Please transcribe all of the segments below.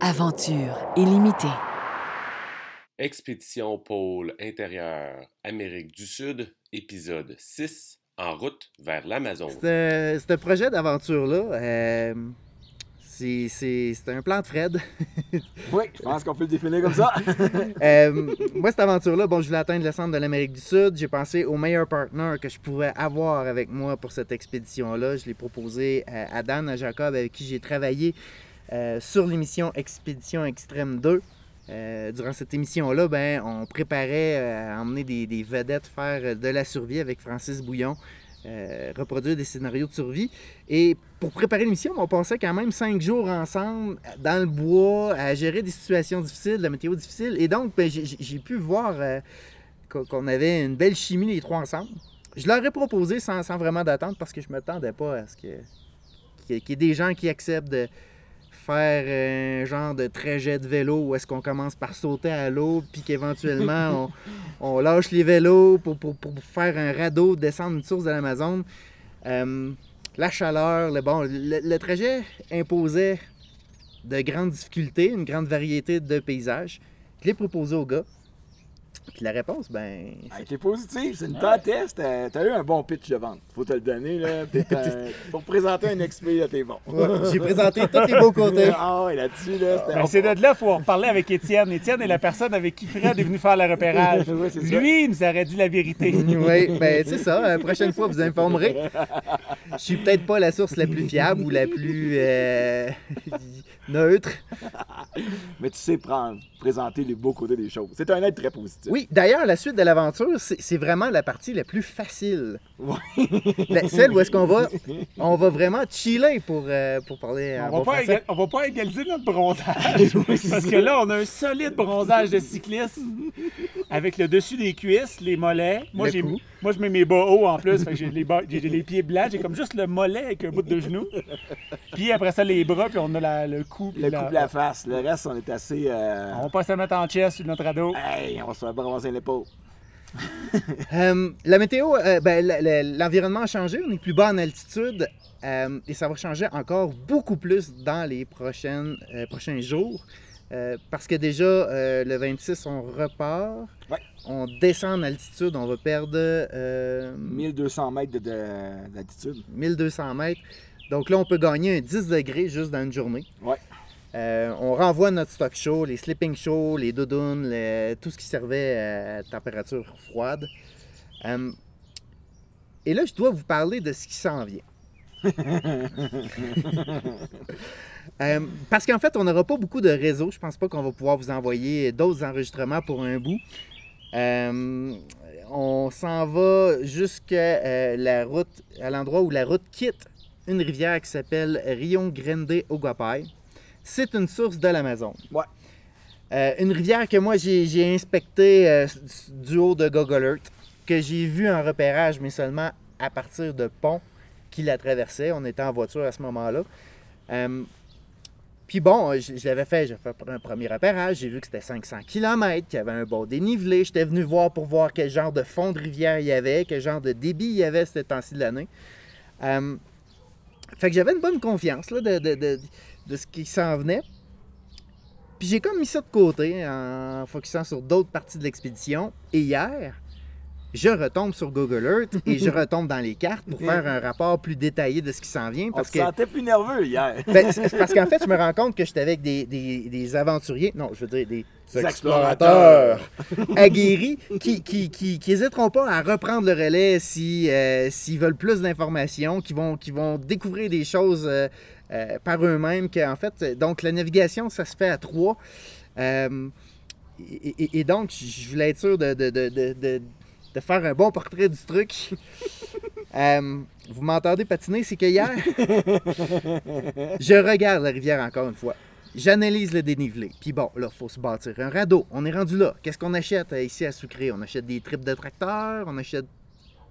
Aventure illimitée. Expédition pôle intérieur Amérique du Sud, épisode 6, en route vers l'Amazon. Ce, ce projet d'aventure-là, euh, c'est- c'est c'est un plan de Fred. Oui, je pense qu'on peut le définir comme ça. Euh, moi, cette aventure-là, bon, je voulais atteindre le centre de l'Amérique du Sud. J'ai pensé au meilleur partner que je pouvais avoir avec moi pour cette expédition-là. Je l'ai proposé à, à Dan, à Jacob, avec qui j'ai travaillé euh, sur l'émission Expédition Extrême 2. Euh, durant cette émission-là, ben, on préparait euh, à emmener des, vedettes faire de la survie avec Francis Bouillon, reproduire des scénarios de survie. Et pour préparer l'émission, on passait quand même cinq jours ensemble dans le bois à gérer des situations difficiles, la météo difficile. Et donc, ben, j'ai- pu voir qu'on avait une belle chimie les trois ensemble. Je leur ai proposé sans, vraiment d'attente parce que je ne m'attendais pas à ce que qu'il y ait des gens qui acceptent de faire un genre de trajet de vélo où est-ce qu'on commence par sauter à l'eau, puis qu'éventuellement on, on lâche les vélos pour, pour- pour faire un radeau, descendre une source de l'Amazon. Euh, la chaleur, le, bon, le, le trajet imposait de grandes difficultés, une grande variété de paysages. Je l'ai proposé au gars. Puis la réponse, ben. Elle était positive, c'est une bonne test. T'as eu un bon pitch de vente. Faut te le donner, là. Un- Pour présenter un XP, là, t'es bon. ouais, J'ai présenté tous les beaux côtés. Ah ouais, là-dessus, là, c'était... Ben, c'est de là qu'il faut en reparler avec Étienne. Étienne est la personne avec qui Fred est venu faire le repérage. Ouais, c'est ça. Lui, il nous aurait dit la vérité. Oui, ben c'est ça. La prochaine fois, vous informerez. Je suis peut-être pas la source la plus fiable ou la plus euh, neutre. Mais tu sais prendre, présenter les beaux côtés des choses. C'est un être très positif. Oui, d'ailleurs, la suite de l'aventure, c'est vraiment la partie la plus facile. La- celle où est-ce qu'on va, on va vraiment chiller pour, euh, pour parler en On bon va, pas égal- on va pas égaliser notre bronzage. parce que là, on a un solide bronzage de cycliste avec le dessus des cuisses, les mollets. Moi, Le j'ai, cou. moi je mets mes bas hauts en plus. fait j'ai, les bas- j'ai les pieds blancs. J'ai comme juste le mollet avec un bout de genou. Puis après ça, les bras, puis on a la- le cou. Le la- de la face. Le reste, on est assez... euh, On va pas se mettre en chest sur notre radeau. Hey, on va se faire bronzer l'épaule. Euh, la météo, euh, ben, l'environnement a changé. On est plus bas en altitude euh, et ça va changer encore beaucoup plus dans les prochaines, euh, prochains jours. Euh, parce que déjà, euh, le 26, on repart. Ouais. On descend en altitude, on va perdre euh, 1200 mètres de- de- d'altitude. 1200 mètres. Donc là, on peut gagner un 10 degrés juste dans une journée. Ouais. Euh, on renvoie notre stock show, les sleeping shows, les doudounes, tout ce qui servait à température froide. Et là, je dois vous parler de ce qui s'en vient. Euh, parce qu'en fait, on n'aura pas beaucoup de réseaux. Je pense pas qu'on va pouvoir vous envoyer d'autres enregistrements pour un bout. Euh, on s'en va jusqu'à euh, la route, à l'endroit où la route quitte une rivière qui s'appelle Rio Grande Oguapai. C'est une source de l'Amazon. Ouais. Euh, une rivière que moi j'ai inspectée du haut de Google Earth, que j'ai vu en repérage, mais seulement à partir de ponts qui la traversaient. On était en voiture à ce moment-là. Euh, puis bon, je, je l'avais fait, j'ai fait un premier repérage, j'ai vu que c'était 500 km, qu'il y avait un bon dénivelé. J'étais venu voir pour voir quel genre de fond de rivière il y avait, quel genre de débit il y avait ce temps-ci de l'année. Euh, fait que j'avais une bonne confiance là, de, de- de- de ce qui s'en venait. Puis j'ai comme mis ça de côté en focusant sur d'autres parties de l'expédition. Et hier, je retombe sur Google Earth et je retombe dans les cartes pour faire un rapport plus détaillé de ce qui s'en vient. On Parce se que sentait plus nerveux hier. ben, parce qu'en fait, je me rends compte que j'étais avec des, des- des aventuriers, non, je veux dire des, Des explorateurs aguerris qui qui, qui, qui hésiteront pas à reprendre le relais si, euh, s'ils veulent plus d'informations, qui vont, qui vont découvrir des choses euh, euh, par eux-mêmes. que, En fait, donc la navigation, ça se fait à trois. Euh, et, et- et donc, je voulais être sûr de, de- de- de- de- faire un bon portrait du truc. Euh, vous m'entendez patiner, c'est que hier, je regarde la rivière encore une fois. J'analyse le dénivelé. Puis bon, là, il faut se bâtir un radeau. On est rendu là. Qu'est-ce qu'on achète euh, ici à Sucré? On achète des tripes de tracteur, on achète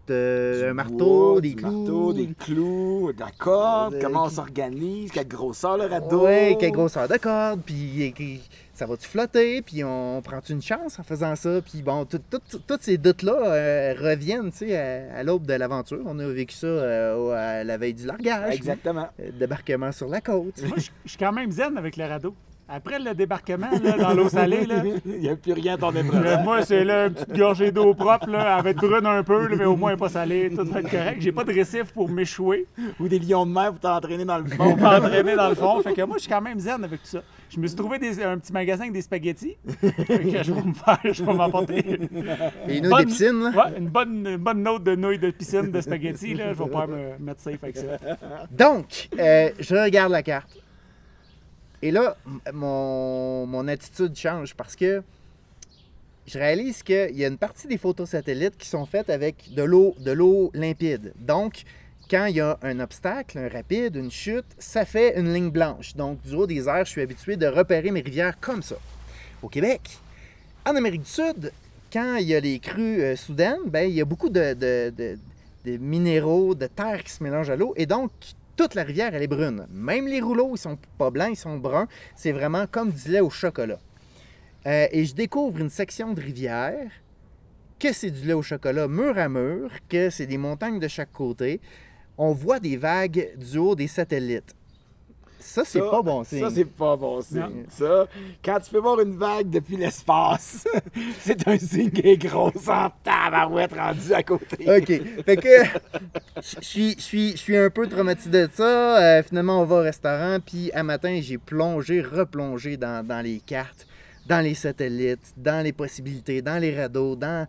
euh, un marteau, bois, des clous. marteau, des clous, de la corde, Euh, comment on qui- s'organise, quelle grosseur le radeau. Oui, quelle grosseur de corde, puis ça va-tu flotter, puis on prend-tu une chance en faisant ça, puis bon, tout- tout- tous ces doutes-là euh, reviennent, tu sais, à, à l'aube de l'aventure. On a vécu ça euh, à la veille du largage, Exactement. euh, débarquement sur la côte. Moi, je je suis quand même zen avec le radeau. Après le débarquement là, dans l'eau salée, là, Il n'y a plus rien à ton épreuve. moi, c'est là, une petite gorgée d'eau propre. Là, elle va être brune un peu, là, mais au moins elle pas salée. Tout va être correct. J'ai pas de récif pour m'échouer, Ou des lions de mer pour t'entraîner dans le pour fond. m'entraîner dans le fond. Fait que moi, je suis quand même zen avec tout ça. Je me suis trouvé des- un petit magasin avec des spaghettis. Fait que je vais me faire, je vais m'apporter Et nous, Bonne- des piscines, là? ouais, une, bonne, une bonne note de nouilles de piscine de spaghettis. Là. Je vais pouvoir me mettre safe avec ça. Donc, euh, je regarde la carte. Et là, mon, mon attitude change parce que je réalise qu'il y a une partie des photos satellites qui sont faites avec de l'eau, de l'eau limpide. Donc, quand il y a un obstacle, un rapide, une chute, ça fait une ligne blanche. Donc, du haut des airs, je suis habitué de repérer mes rivières comme ça. Au Québec, en Amérique du Sud, quand il y a les crues euh, soudaines, ben, il y a beaucoup de, de- de- de minéraux, de terre qui se mélangent à l'eau. Et donc, toute la rivière, elle est brune. Même les rouleaux, ils sont pas blancs, ils sont bruns. C'est vraiment comme du lait au chocolat. Euh, et je découvre une section de rivière que c'est du lait au chocolat mur à mur, que c'est des montagnes de chaque côté. On voit des vagues du haut des satellites. Ça, c'est pas bon signe. Ça, c'est pas bon signe. Non. Ça, quand tu peux voir une vague depuis l'espace, c'est un signe qui est gros en tabarouette rendu à côté. OK. Fait que je suis- je suis je suis un peu traumatisé de ça. Euh, finalement, on va au restaurant. Puis, un matin, j'ai plongé, replongé dans, dans les cartes, dans les satellites, dans les possibilités, dans les radeaux, dans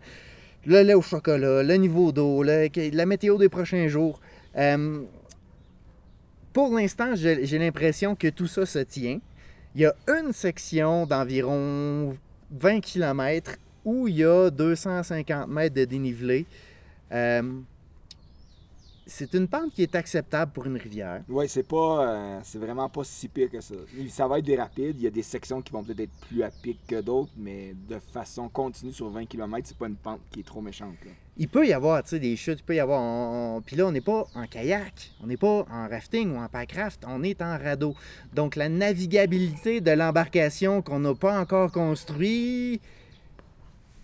le lait au chocolat, le niveau d'eau, la météo des prochains jours. Euh, pour l'instant, j'ai l'impression que tout ça se tient. Il y a une section d'environ 20 km où il y a 250 mètres de dénivelé. Euh, c'est une pente qui est acceptable pour une rivière. Oui, c'est pas. euh, c'est vraiment pas si pire que ça. Ça va être des rapides. Il y a des sections qui vont peut-être être plus à pic que d'autres, mais de façon continue sur 20 km, c'est pas une pente qui est trop méchante. là. Il peut y avoir tu sais, des chutes, il peut y avoir. on- Puis là, on n'est pas en kayak, on n'est pas en rafting ou en packraft, on est en radeau. Donc la navigabilité de l'embarcation qu'on n'a pas encore construit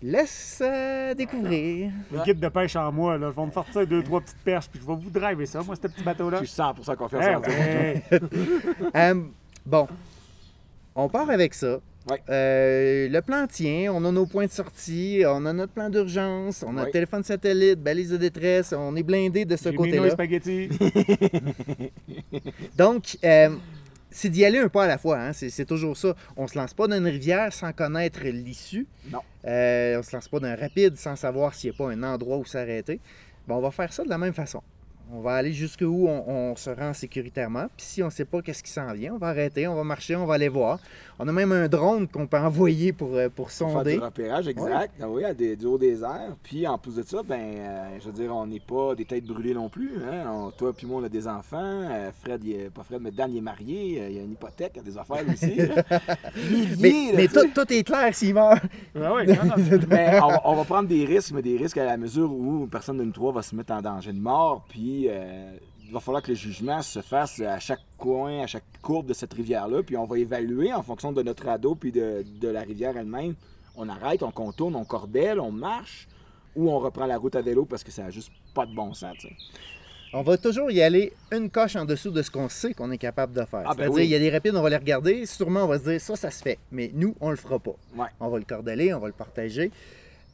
laisse euh, découvrir. Le guide de pêche en moi, là, je vais me sortir deux, trois petites perches, puis je vais vous driver ça, moi, ce petit bateau-là. Je suis 100% confiance Eh en toi. ouais. Euh, bon, on part avec ça. Ouais. Euh, le plan tient, on a nos points de sortie, on a notre plan d'urgence, on a Ouais. téléphone satellite, balise de détresse, on est blindé de ce côté-là. nouilles spaghettis. Donc, euh, c'est d'y aller un pas à la fois. hein. C'est, toujours ça. On se lance pas dans une rivière sans connaître l'issue. Non. Euh, on se lance pas d'un rapide sans savoir s'il n'y a pas un endroit où s'arrêter. Ben, on va faire ça de la même façon. On va aller jusqu'où on, on se rend sécuritairement. Puis si on ne sait pas qu'est-ce qui s'en vient, on va arrêter, on va marcher, on va aller voir. On a même un drone qu'on peut envoyer pour, euh, pour Pour faire sonder. du repérage, exact. Ah oui, à des, du haut des airs. Puis en plus de ça, ben, euh, je veux dire, on n'est pas des têtes brûlées non plus. Hein? On- toi puis moi, on a des enfants. Euh, Fred, il est, pas Fred, mais Dan, il est marié. Il y a une hypothèque, il y a des affaires aussi. Mais, là, mais tout, tout est clair s'il meurt. Ah oui, non, non. Mais on, va- on va prendre des risques, mais des risques à la mesure où personne de nous trois va se mettre en danger de mort. Puis euh, il va falloir que le jugement se fasse à chaque coin, à chaque courbe de cette rivière-là. Puis on va évaluer en fonction de notre radeau puis de, de la rivière elle-même. On arrête, on contourne, on cordelle, on marche. Ou on reprend la route à vélo parce que ça n'a juste pas de bon sens. On va toujours y aller une coche en dessous de ce qu'on sait qu'on est capable de faire. Ah, ben C'est-à-dire, oui. il y a des rapides, on va les regarder, sûrement on va se dire ça, ça se fait. Mais nous, on le fera pas. Ouais. On va le cordeler, on va le partager.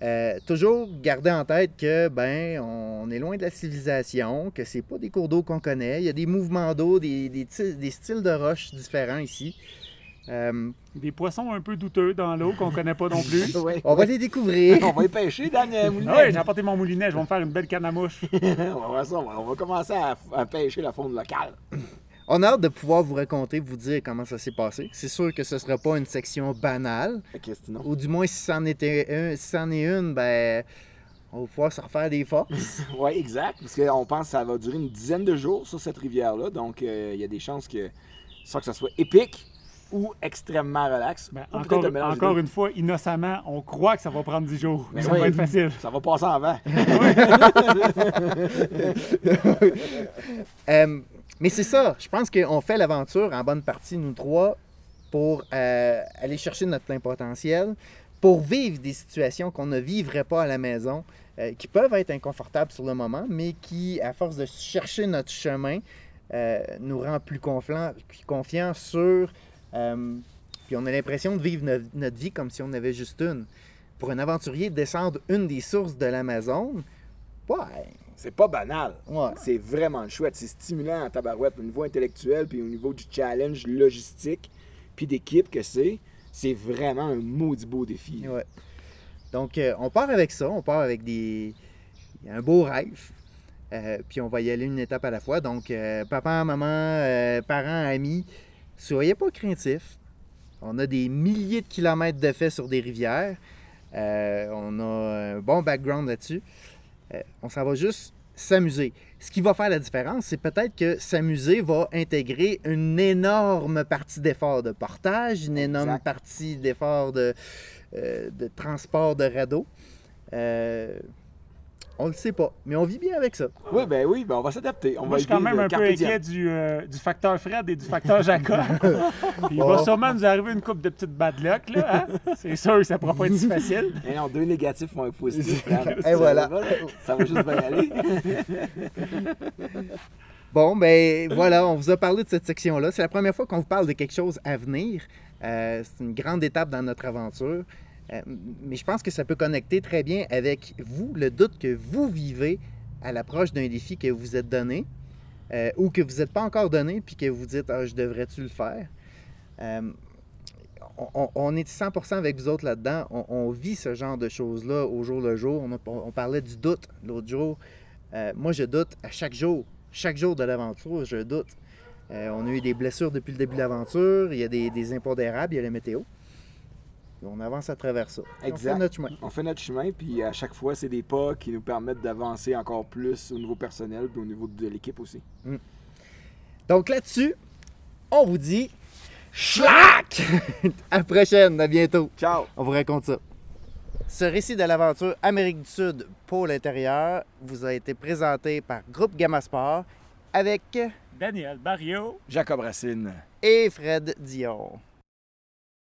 Euh, toujours garder en tête que ben on est loin de la civilisation, que c'est pas des cours d'eau qu'on connaît. Il y a des mouvements d'eau, des, des, ti- des styles de roches différents ici. Euh, Des poissons un peu douteux dans l'eau qu'on connaît pas non plus. Ouais. on va les découvrir. On va y pêcher, Dan Moulinet. Oui, j'ai apporté mon moulinet, je vais me faire une belle canne à mouche. on, va voir ça, on, va, on va commencer à, à pêcher la faune locale. On a hâte de pouvoir vous raconter, vous dire comment ça s'est passé. C'est sûr que ce sera pas une section banale. Ou du moins, si c'en était un, si c'en est une, ben, on va pouvoir se refaire des forces. Oui, exact. Parce qu'on pense que ça va durer une dizaine de jours sur cette rivière-là. Donc, euh, il y a des chances que soit que ça soit épique ou extrêmement relax. Ben, ou encore un une fois, innocemment, on croit que ça va prendre 10 jours. Mais ça oui. va être facile. Ça va passer en vent. Mais c'est ça, je pense qu'on fait l'aventure en bonne partie, nous trois, pour euh, aller chercher notre plein potentiel, pour vivre des situations qu'on ne vivrait pas à la maison, euh, qui peuvent être inconfortables sur le moment, mais qui, à force de chercher notre chemin, euh, nous rend plus confiants, plus confiants sur Puis on a l'impression de vivre no- notre vie comme si on avait juste une. Pour un aventurier, descendre une des sources de l'Amazon, ouais, C'est pas banal. ouais. C'est vraiment chouette. C'est stimulant en tabarouette au niveau intellectuel, puis au niveau du challenge logistique, puis d'équipe que c'est. C'est vraiment un maudit beau défi. Ouais. Donc, euh, on part avec ça. On part avec des... un beau rêve. Euh, puis on va y aller une étape à la fois. Donc, euh, papa, maman, parents, amis, soyez pas craintifs. On a des milliers de kilomètres de fait sur des rivières. On a un bon background là-dessus. Euh, on s'en va juste s'amuser. Ce qui va faire la différence, c'est peut-être que s'amuser va intégrer une énorme partie d'effort de portage, une énorme Exact. partie d'effort de, euh, de transport de radeau. Euh, on le sait pas, mais on vit bien avec ça. Oui, ben oui, ben on va s'adapter. On Moi, va je suis quand même un peu inquiet du, euh, du facteur Fred et du facteur Jacob. Il Oh. va sûrement nous arriver une coupe de petites bad luck, là. hein? C'est sûr que ça pourra pas être si facile. Eh non, deux négatifs font un positif. Fran. Et voilà. Ça va, Ça va juste bien aller. Bon, ben voilà, on vous a parlé de cette section-là. C'est la première fois qu'on vous parle de quelque chose à venir. Euh, c'est une grande étape dans notre aventure. Euh, mais je pense que ça peut connecter très bien avec vous, le doute que vous vivez à l'approche d'un défi que vous êtes donné euh, ou que vous n'êtes pas encore donné puis que vous dites ah, je devrais-tu le faire? Euh, on, est 100% avec vous autres là-dedans. On, vit ce genre de choses-là au jour le jour. On, parlait du doute l'autre jour. Moi, je doute à chaque jour. Chaque jour de l'aventure, je doute. On a eu des blessures depuis le début de l'aventure. Il y a des, des impondérables, il y a la météo. On avance à travers ça. Et On Exact. fait notre chemin. On fait notre chemin, puis à chaque fois, c'est des pas qui nous permettent d'avancer encore plus au niveau personnel, puis au niveau de l'équipe aussi. Donc là-dessus, on vous dit Schlack! à la prochaine, à bientôt. Ciao! On vous raconte ça. Ce récit de l'aventure Amérique du Sud, pôle intérieur, vous a été présenté par Groupe Gamma Sport avec Daniel Barrio. Jacob Racine. et Fred Dion.